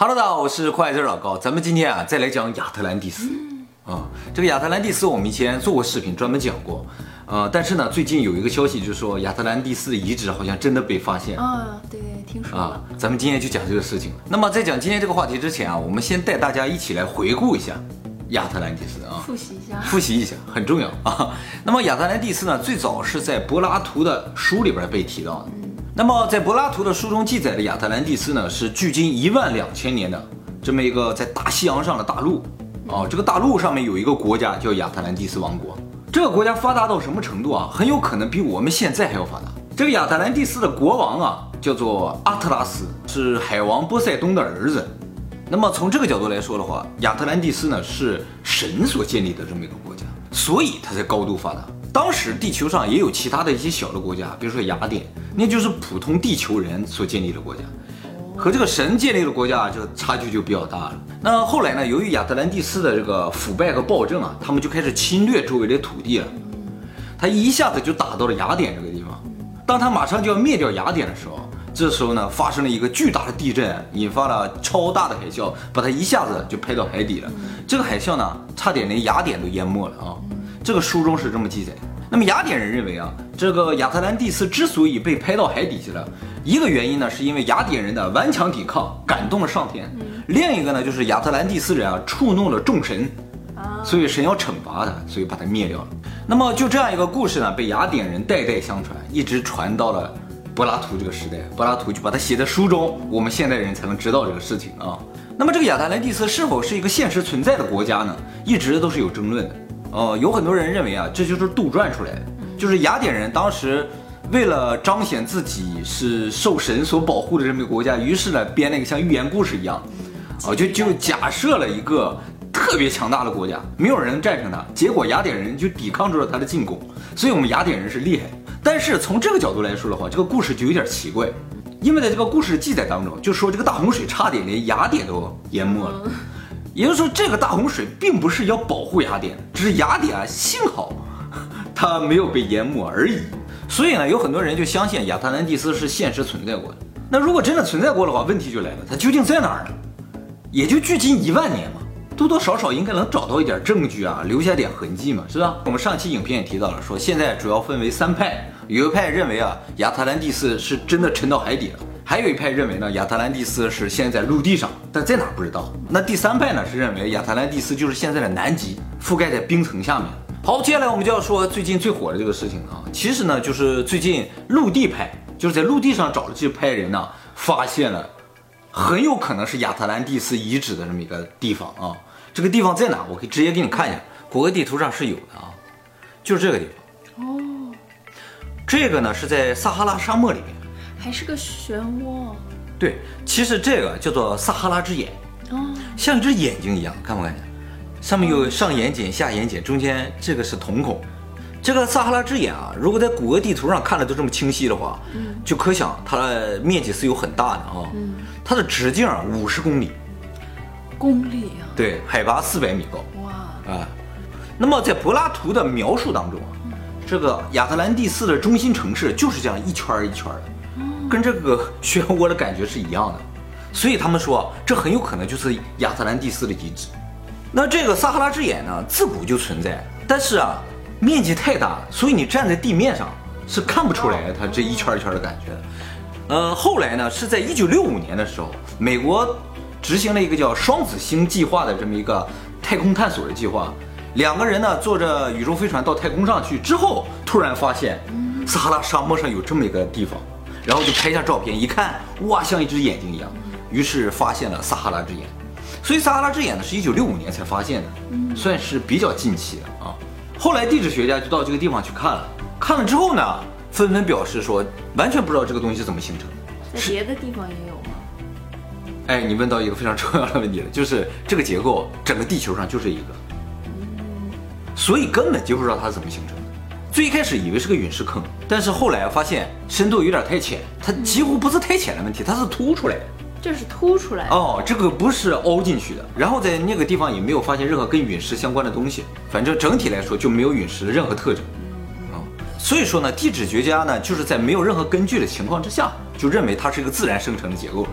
Hello，大家好，我是快字老高，咱们今天啊再来讲亚特兰蒂斯啊。这个亚特兰蒂斯我们以前做过视频，专门讲过。呃，但是呢，最近有一个消息，就是说亚特兰蒂斯的遗址好像真的被发现啊，对，听说了。咱们今天就讲这个事情。那么在讲今天这个话题之前啊，我们先带大家一起来回顾一下亚特兰蒂斯啊，复习一下，复习一下很重要啊。那么亚特兰蒂斯呢，最早是在柏拉图的书里边被提到的。那么在柏拉图的书中记载的亚特兰蒂斯呢，是距今一万两千年的这么一个在大西洋上的大陆哦。这个大陆上面有一个国家叫亚特兰蒂斯王国，这个国家发达到什么程度啊？很有可能比我们现在还要发达。这个亚特兰蒂斯的国王啊，叫做阿特拉斯，是海王波塞冬的儿子。那么从这个角度来说的话，亚特兰蒂斯呢是神所建立的这么一个国家，所以它才高度发达。当时地球上也有其他的一些小的国家，比如说雅典，那就是普通地球人所建立的国家，和这个神建立的国家就差距就比较大了。那后来呢，由于亚特兰蒂斯的这个腐败和暴政啊，他们就开始侵略周围的土地了。他一下子就打到了雅典这个地方。当他马上就要灭掉雅典的时候，这时候呢，发生了一个巨大的地震，引发了超大的海啸，把他一下子就拍到海底了。这个海啸呢，差点连雅典都淹没了啊。这个书中是这么记载。那么雅典人认为啊，这个亚特兰蒂斯之所以被拍到海底去了，一个原因呢，是因为雅典人的顽强抵抗感动了上天；另一个呢，就是亚特兰蒂斯人啊触怒了众神，所以神要惩罚他，所以把他灭掉了。那么就这样一个故事呢，被雅典人代代相传，一直传到了柏拉图这个时代，柏拉图就把它写在书中，我们现代人才能知道这个事情啊。那么这个亚特兰蒂斯是否是一个现实存在的国家呢？一直都是有争论的。呃，有很多人认为啊，这就是杜撰出来的，就是雅典人当时为了彰显自己是受神所保护的这么一个国家，于是呢编了一个像寓言故事一样，啊，就就假设了一个特别强大的国家，没有人能战胜他，结果雅典人就抵抗住了他的进攻，所以我们雅典人是厉害。但是从这个角度来说的话，这个故事就有点奇怪，因为在这个故事记载当中，就说这个大洪水差点连雅典都淹没了。也就是说，这个大洪水并不是要保护雅典，只是雅典啊，幸好它没有被淹没而已。所以呢，有很多人就相信亚特兰蒂斯是现实存在过的。那如果真的存在过的话，问题就来了，它究竟在哪儿呢？也就距今一万年嘛，多多少少应该能找到一点证据啊，留下点痕迹嘛，是吧？我们上期影片也提到了，说现在主要分为三派，有一派认为啊，亚特兰蒂斯是真的沉到海底了。还有一派认为呢，亚特兰蒂斯是现在在陆地上，但在哪不知道。那第三派呢是认为亚特兰蒂斯就是现在的南极，覆盖在冰层下面。好，接下来我们就要说最近最火的这个事情啊，其实呢就是最近陆地派，就是在陆地上找的这派人呢，发现了很有可能是亚特兰蒂斯遗址的这么一个地方啊。这个地方在哪？我可以直接给你看一下，谷歌地图上是有的啊，就是这个地方。哦，这个呢是在撒哈拉沙漠里面。还是个漩涡，对，其实这个叫做撒哈拉之眼，哦，像一只眼睛一样，看不看见？上面有上眼睑、下眼睑，中间这个是瞳孔。这个撒哈拉之眼啊，如果在谷歌地图上看的都这么清晰的话，嗯，就可想它的面积是有很大的啊，嗯，它的直径啊五十公里，公里啊，对，海拔四百米高，哇，啊，那么在柏拉图的描述当中啊，这个亚特兰蒂斯的中心城市就是这样一圈一圈的。跟这个漩涡的感觉是一样的，所以他们说这很有可能就是亚特兰蒂斯的遗址。那这个撒哈拉之眼呢，自古就存在，但是啊，面积太大，所以你站在地面上是看不出来它这一圈一圈的感觉。呃，后来呢，是在一九六五年的时候，美国执行了一个叫双子星计划的这么一个太空探索的计划，两个人呢坐着宇宙飞船到太空上去之后，突然发现撒哈拉沙漠上有这么一个地方。然后就拍下照片，一看，哇，像一只眼睛一样，于是发现了撒哈拉之眼。所以撒哈拉之眼呢，是一九六五年才发现的，算是比较近期的啊。后来地质学家就到这个地方去看了，看了之后呢，纷纷表示说，完全不知道这个东西怎么形成。在别的地方也有吗？哎，你问到一个非常重要的问题了，就是这个结构，整个地球上就这一个，所以根本就不知道它怎么形成。最一开始以为是个陨石坑，但是后来发现深度有点太浅，它几乎不是太浅的问题，它是凸出来的。这是凸出来的哦，这个不是凹进去的。然后在那个地方也没有发现任何跟陨石相关的东西，反正整体来说就没有陨石的任何特征。啊，所以说呢，地质学家呢就是在没有任何根据的情况之下，就认为它是一个自然生成的结构。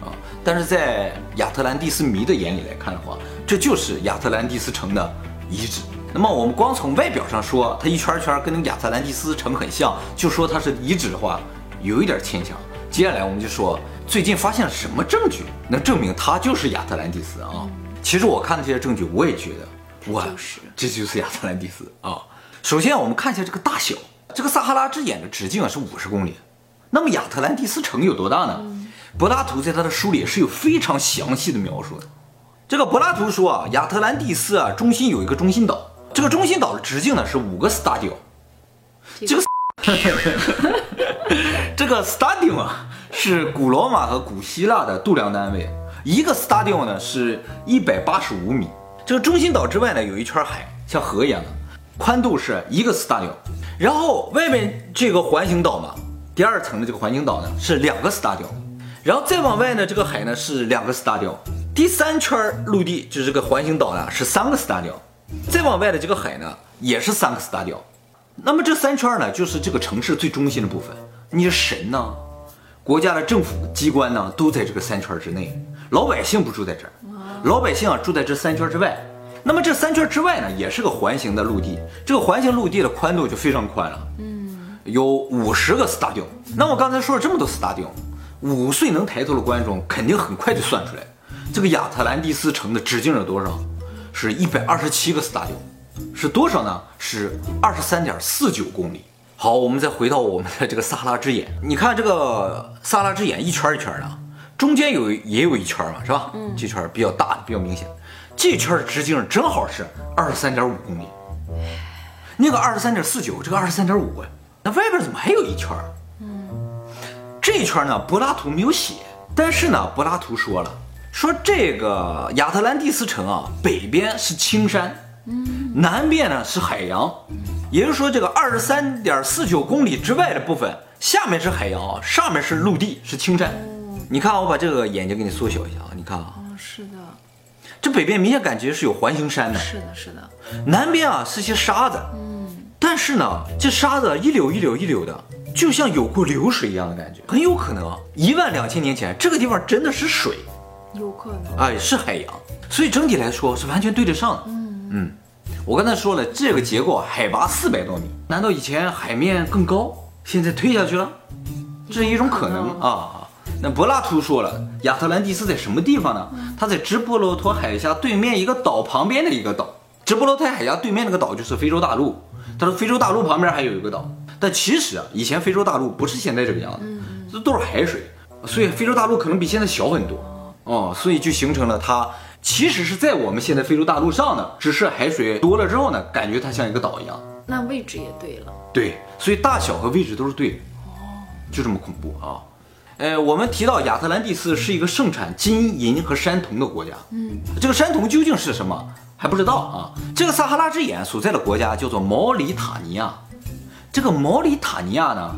啊，但是在亚特兰蒂斯迷的眼里来看的话，这就是亚特兰蒂斯城的遗址。那么我们光从外表上说，它一圈圈跟那个亚特兰蒂斯城很像，就说它是遗址的话，有一点牵强。接下来我们就说，最近发现了什么证据能证明它就是亚特兰蒂斯啊？其实我看了这些证据，我也觉得，哇，就是这就是亚特兰蒂斯啊。首先我们看一下这个大小，这个撒哈拉之眼的直径啊是五十公里，那么亚特兰蒂斯城有多大呢？柏拉图在他的书里是有非常详细的描述的。这个柏拉图说啊，亚特兰蒂斯啊中心有一个中心岛，这个中心岛的直径呢是五个 stadio。这个 这个 stadio 啊是古罗马和古希腊的度量单位，一个 stadio 呢是一百八十五米。这个中心岛之外呢有一圈海，像河一样的，宽度是一个 stadio。然后外面这个环形岛嘛，第二层的这个环形岛呢是两个 stadio。然后再往外呢，这个海呢是两个 stadio，第三圈陆地就是这个环形岛呢是三个 stadio，再往外的这个海呢也是三个 stadio。那么这三圈呢就是这个城市最中心的部分，你的神呢，国家的政府机关呢都在这个三圈之内，老百姓不住在这儿，老百姓啊住在这三圈之外。那么这三圈之外呢也是个环形的陆地，这个环形陆地的宽度就非常宽了，嗯，有五十个 stadio。那我刚才说了这么多 stadio。五岁能抬头的观众肯定很快就算出来，这个亚特兰蒂斯城的直径有多少？是一百二十七个 stadio，是多少呢？是二十三点四九公里。好，我们再回到我们的这个萨拉之眼，你看这个萨拉之眼一圈一圈的，中间有也有一圈嘛，是吧？嗯，这圈比较大，比较明显。这圈的直径正好是二十三点五公里，那个二十三点四九，这个二十三点五，那外边怎么还有一圈？嗯这一圈呢，柏拉图没有写，但是呢，柏拉图说了，说这个亚特兰蒂斯城啊，北边是青山，嗯，南边呢是海洋，也就是说，这个二十三点四九公里之外的部分，下面是海洋啊，上面是陆地，是青山。你看，我把这个眼睛给你缩小一下啊，你看啊，哦，是的，这北边明显感觉是有环形山的，是的，是的，南边啊是些沙子，嗯，但是呢，这沙子一绺一绺一绺的。就像有过流水一样的感觉，很有可能一万两千年前这个地方真的是水，有可能，哎，是海洋，所以整体来说是完全对得上的。嗯嗯，我刚才说了，这个结构海拔四百多米，难道以前海面更高，现在退下去了？这是一种可能啊。那柏拉图说了，亚特兰蒂斯在什么地方呢？它在直布罗陀海峡对面一个岛旁边的一个岛，直布罗陀海峡对面那个岛就是非洲大陆，他说非洲大陆旁边还有一个岛。但其实啊，以前非洲大陆不是现在这个样子，这都是海水，所以非洲大陆可能比现在小很多哦，所以就形成了它其实是在我们现在非洲大陆上的，只是海水多了之后呢，感觉它像一个岛一样。那位置也对了，对，所以大小和位置都是对的，哦，就这么恐怖啊。呃，我们提到亚特兰蒂斯是一个盛产金银和山铜的国家，嗯，这个山铜究竟是什么还不知道啊。这个撒哈拉之眼所在的国家叫做毛里塔尼亚。这个毛里塔尼亚呢，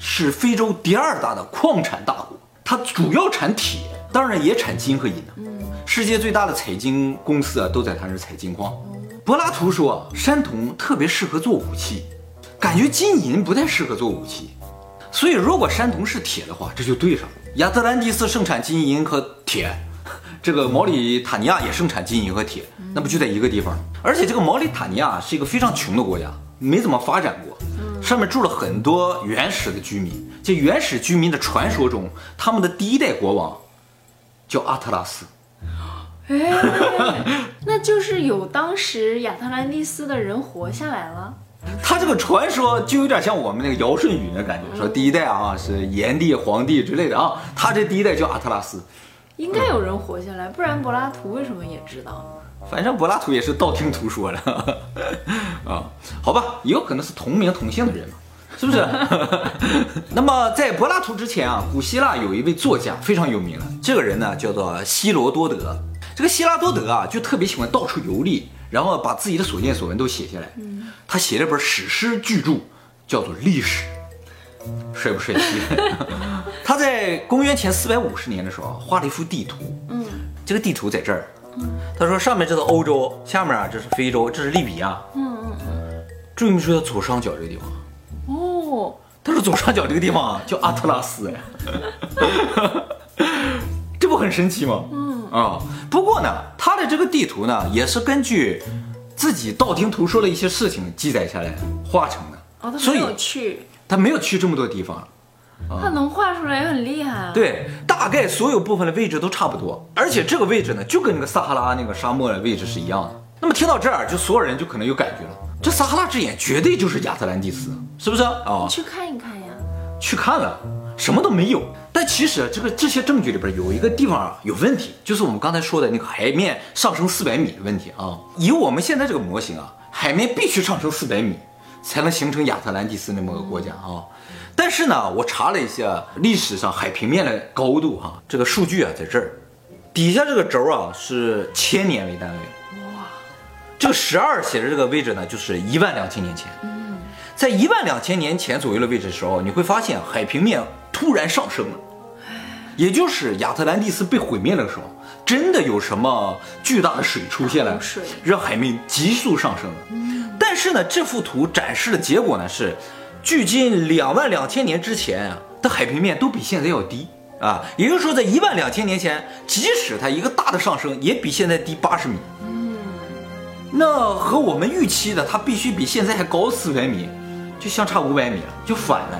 是非洲第二大的矿产大国，它主要产铁，当然也产金和银呢。世界最大的采金公司啊，都在它那采金矿。柏拉图说，山铜特别适合做武器，感觉金银不太适合做武器。所以，如果山铜是铁的话，这就对上了。亚特兰蒂斯盛产金银和铁，这个毛里塔尼亚也盛产金银和铁，那不就在一个地方？而且，这个毛里塔尼亚是一个非常穷的国家，没怎么发展过。上面住了很多原始的居民，这原始居民的传说中，他们的第一代国王叫阿特拉斯。哎，那就是有当时亚特兰蒂斯的人活下来了。他这个传说就有点像我们那个尧舜禹的感觉，说第一代啊是炎帝、黄帝之类的啊，他这第一代叫阿特拉斯。应该有人活下来，不然柏拉图为什么也知道？反正柏拉图也是道听途说的 啊，好吧，也有可能是同名同姓的人嘛，是不是？那么在柏拉图之前啊，古希腊有一位作家非常有名的，这个人呢叫做希罗多德。这个希拉多德啊，就特别喜欢到处游历，然后把自己的所见所闻都写下来。他写了本史诗巨著，叫做《历史》，帅不帅气？他在公元前四百五十年的时候画了一幅地图，嗯，这个地图在这儿。他说：“上面这是欧洲，下面啊这是非洲，这是利比亚。嗯嗯嗯，注意没注意到左上角这个地方？哦，他说左上角这个地方叫阿特拉斯，哎，这不很神奇吗？嗯啊，不过呢，他的这个地图呢，也是根据自己道听途说的一些事情记载下来画成的。哦，他所以没有去，他没有去这么多地方。他能画出来也很厉害啊。，对，大概所有部分的位置都差不多，而且这个位置呢，就跟那个撒哈拉那个沙漠的位置是一样的。那么听到这儿，就所有人就可能有感觉了，这撒哈拉之眼绝对就是亚特兰蒂斯，是不是啊？去看一看呀。去看了，什么都没有。但其实这个这些证据里边有一个地方啊有问题，就是我们刚才说的那个海面上升四百米的问题啊。以我们现在这个模型啊，海面必须上升四百米，才能形成亚特兰蒂斯那么个国家啊。但是呢，我查了一下历史上海平面的高度哈、这个数据啊在这儿，底下这个轴啊是千年为单位，哇，这个十二写的这个位置呢，就是一万两千年前。在一万两千年前左右的位置的时候，你会发现海平面突然上升了，也就是亚特兰蒂斯被毁灭的时候，真的有什么巨大的水出现了让海面急速上升了。但是呢，这幅图展示的结果呢是，距今两万两千年之前啊的海平面都比现在要低啊，也就是说，在一万两千年前，即使它一个大的上升，也比现在低八十米。那和我们预期的它必须比现在还高四百米，就相差五百米了，就反了。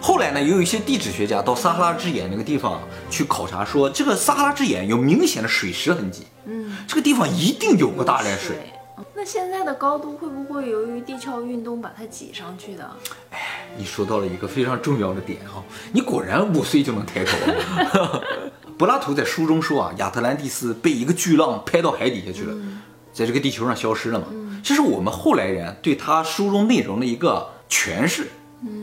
后来呢，也有一些地质学家到撒哈拉之眼那个地方去考察，说这个撒哈拉之眼有明显的水蚀痕迹，嗯，这个地方一定有过大量水。水。那现在的高度会不会由于地壳运动把它挤上去的？哎你说到了一个非常重要的点哈，你果然五岁就能抬头。柏拉图在书中说啊，亚特兰蒂斯被一个巨浪拍到海底下去了，在这个地球上消失了嘛。这是我们后来人对他书中内容的一个诠释。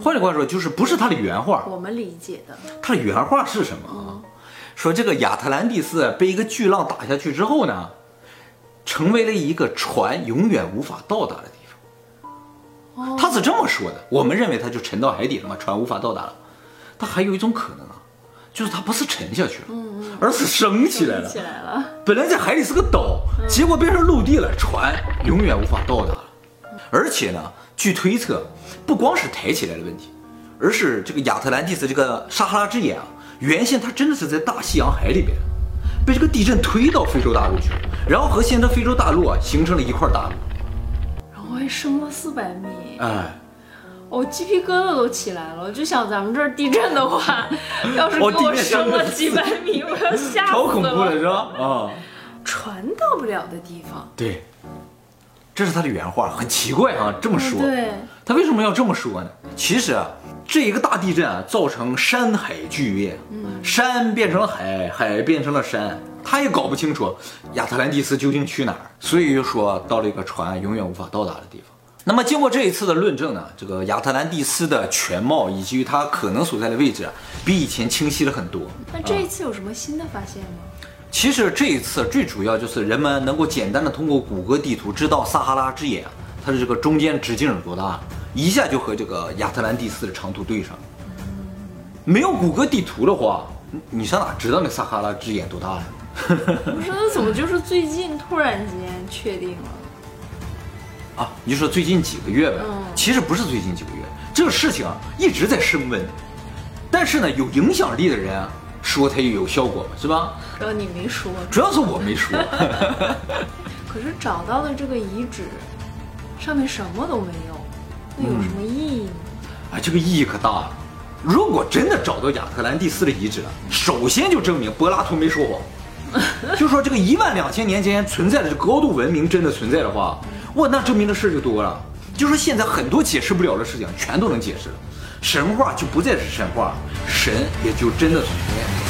换句话说，就是不是他的原话，我们理解的。他的原话是什么啊？说这个亚特兰蒂斯被一个巨浪打下去之后呢，成为了一个船永远无法到达的地方。哦他是这么说的，我们认为他就沉到海底了嘛，船无法到达了。他还有一种可能啊，就是它不是沉下去了，而是升起来了。起来了。本来在海里是个岛，结果变成陆地了，船永远无法到达了。而且呢，据推测，不光是抬起来的问题，而是这个亚特兰蒂斯这个撒哈拉之眼啊，原先它真的是在大西洋海里边，被这个地震推到非洲大陆去了，然后和现在非洲大陆啊形成了一块大陆。然后还升了四百米，哎，我鸡皮疙瘩都起来了。我就想咱们这儿地震的话，要是给我升了几百米，我要 吓死了超恐怖了了。是吧？啊、船到不了的地方，对，这是他的原话，很奇怪啊，这么说。对，他为什么要这么说呢？其实啊，这一个大地震啊，造成山海剧变，山变成了海，海变成了山，他也搞不清楚亚特兰蒂斯究竟去哪儿，所以就说到了一个船永远无法到达的地方。那么经过这一次的论证呢，这个亚特兰蒂斯的全貌以及它可能所在的位置啊，比以前清晰了很多。那这一次有什么新的发现吗？其实这一次最主要就是人们能够简单的通过谷歌地图知道撒哈拉之眼啊，它的这个中间直径有多大，一下就和这个亚特兰蒂斯的长度对上了。没有谷歌地图的话，你你上哪知道那撒哈拉之眼多大呀？不是，那怎么就是最近突然间确定了？啊，你就说最近几个月呗，嗯其实不是最近几个月，这个事情啊一直在升温，但是呢，有影响力的人啊说它也有效果嘛，是吧？然后你没说，主要是我没说。可是找到了这个遗址上面什么都没有，那有什么意义呢？啊，这个意义可大了。如果真的找到亚特兰蒂斯的遗址了，首先就证明柏拉图没说谎，就说这个一万两千年间存在的这高度文明真的存在的话，哇，那证明的事就多了。就说现在很多解释不了的事情全都能解释了，神话就不再是神话，神也就真的存在了。